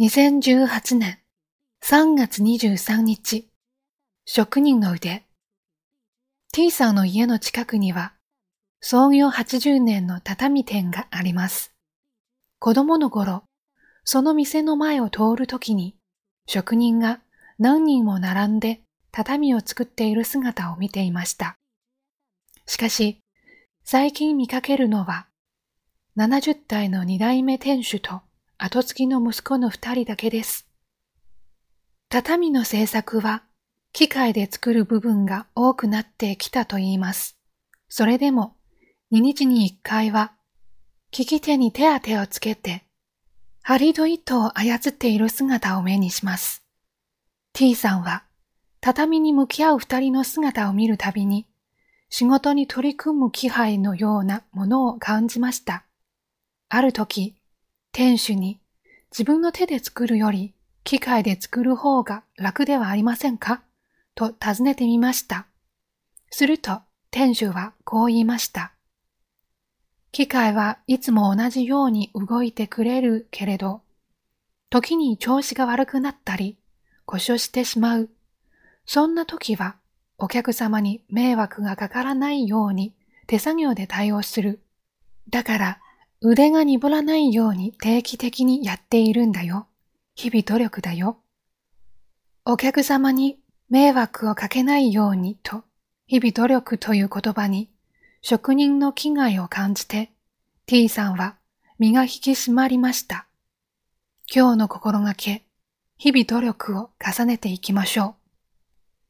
2018年3月23日、職人の腕。T さんの家の近くには、創業80年の畳店があります。子供の頃、その店の前を通るときに、職人が何人も並んで畳を作っている姿を見ていました。しかし、最近見かけるのは、70代の二代目店主と後継ぎの息子の二人だけです。畳の製作は機械で作る部分が多くなってきたと言います。それでも2日に1回は利き手に手当てをつけて針と糸を操っている姿を目にします。T さんは畳に向き合う二人の姿を見るたびに仕事に取り組む気配のようなものを感じました。ある時、店主に自分の手で作るより機械で作る方が楽ではありませんか？と尋ねてみました。すると店主はこう言いました。機械はいつも同じように動いてくれるけれど、時に調子が悪くなったり、故障してしまう。そんな時はお客様に迷惑がかからないように手作業で対応する。だから腕が鈍らないように定期的にやっているんだよ。日々努力だよ。お客様に迷惑をかけないようにと、日々努力という言葉に職人の危害を感じて、T さんは身が引き締まりました。今日の心がけ、日々努力を重ねていきましょう。